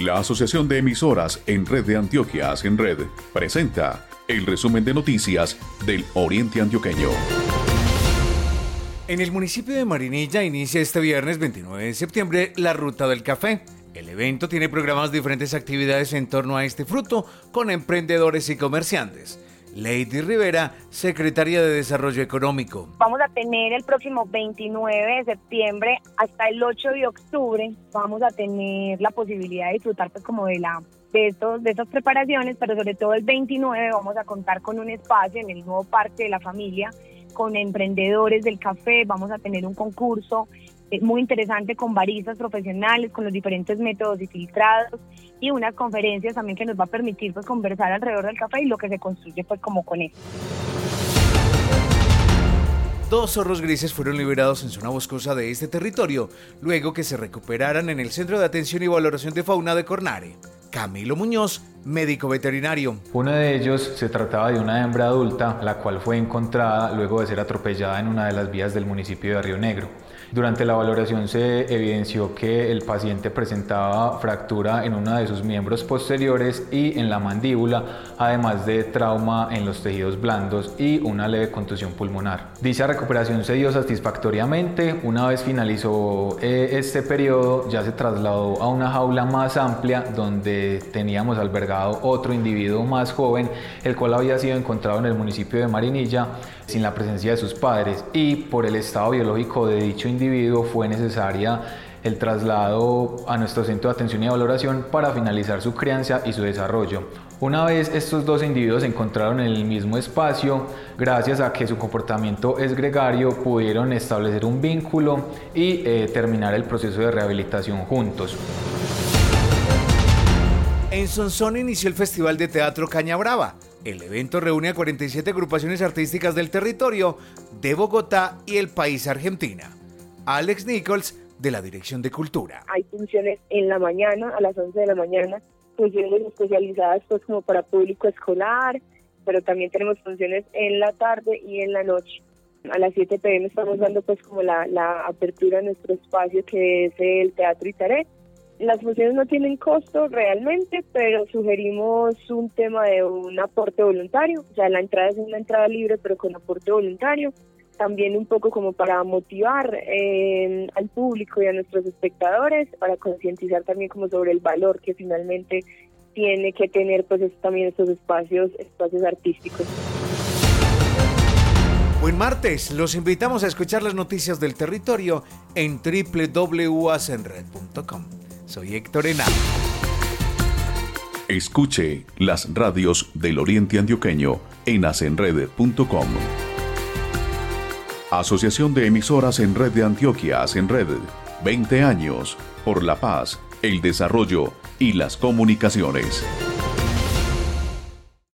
La Asociación de Emisoras en Red de Antioquia en Red presenta el resumen de noticias del Oriente Antioqueño. En el municipio de Marinilla inicia este viernes 29 de septiembre la Ruta del Café. El evento tiene programadas diferentes actividades en torno a este fruto con emprendedores y comerciantes. Lady Rivera, secretaria de Desarrollo Económico. Vamos a tener el próximo 29 de septiembre hasta el 8 de octubre, vamos a tener la posibilidad de disfrutar pues como de la de, estos, de estas preparaciones, pero sobre todo el 29 vamos a contar con un espacio en el nuevo Parque de la Familia con emprendedores del café, vamos a tener un concurso muy interesante con baristas profesionales, con los diferentes métodos y filtrados y unas conferencias también que nos va a permitir pues conversar alrededor del café y lo que se construye pues como con esto. Dos zorros grises fueron liberados en zona boscosa de este territorio, luego que se recuperaran en el Centro de Atención y Valoración de Fauna de Cornare. Camilo Muñoz, médico veterinario. Uno de ellos se trataba de una hembra adulta, la cual fue encontrada luego de ser atropellada en una de las vías del municipio de Río Negro. Durante la valoración se evidenció que el paciente presentaba fractura en uno de sus miembros posteriores y en la mandíbula, además de trauma en los tejidos blandos y una leve contusión pulmonar. Dicha recuperación se dio satisfactoriamente. Una vez finalizó eh, este periodo, ya se trasladó a una jaula más amplia donde teníamos albergado otro individuo más joven, el cual había sido encontrado en el municipio de Marinilla sin la presencia de sus padres y por el estado biológico de dicho individuo fue necesaria el traslado a nuestro centro de atención y valoración para finalizar su crianza y su desarrollo. Una vez estos dos individuos se encontraron en el mismo espacio, gracias a que su comportamiento es gregario, pudieron establecer un vínculo y eh, terminar el proceso de rehabilitación juntos. En Sonsón inició el Festival de Teatro Caña Brava. El evento reúne a 47 agrupaciones artísticas del territorio, de Bogotá y el país Argentina. Alex Nichols, de la Dirección de Cultura. Hay funciones en la mañana, a las 11 de la mañana, funciones especializadas pues como para público escolar, pero también tenemos funciones en la tarde y en la noche. A las 7 pm estamos dando pues como la, la apertura a nuestro espacio que es el Teatro Itaré las funciones no tienen costo realmente, pero sugerimos un tema de un aporte voluntario. O sea, la entrada es una entrada libre, pero con aporte voluntario. También un poco como para motivar eh, al público y a nuestros espectadores, para concientizar también como sobre el valor que finalmente tiene que tener pues también estos espacios, espacios artísticos. Buen martes, los invitamos a escuchar las noticias del territorio en www.acenred.com. Soy Héctor Ena. Escuche las radios del Oriente Antioqueño en acenred.com. Asociación de Emisoras en Red de Antioquia, Red. 20 años por la paz, el desarrollo y las comunicaciones.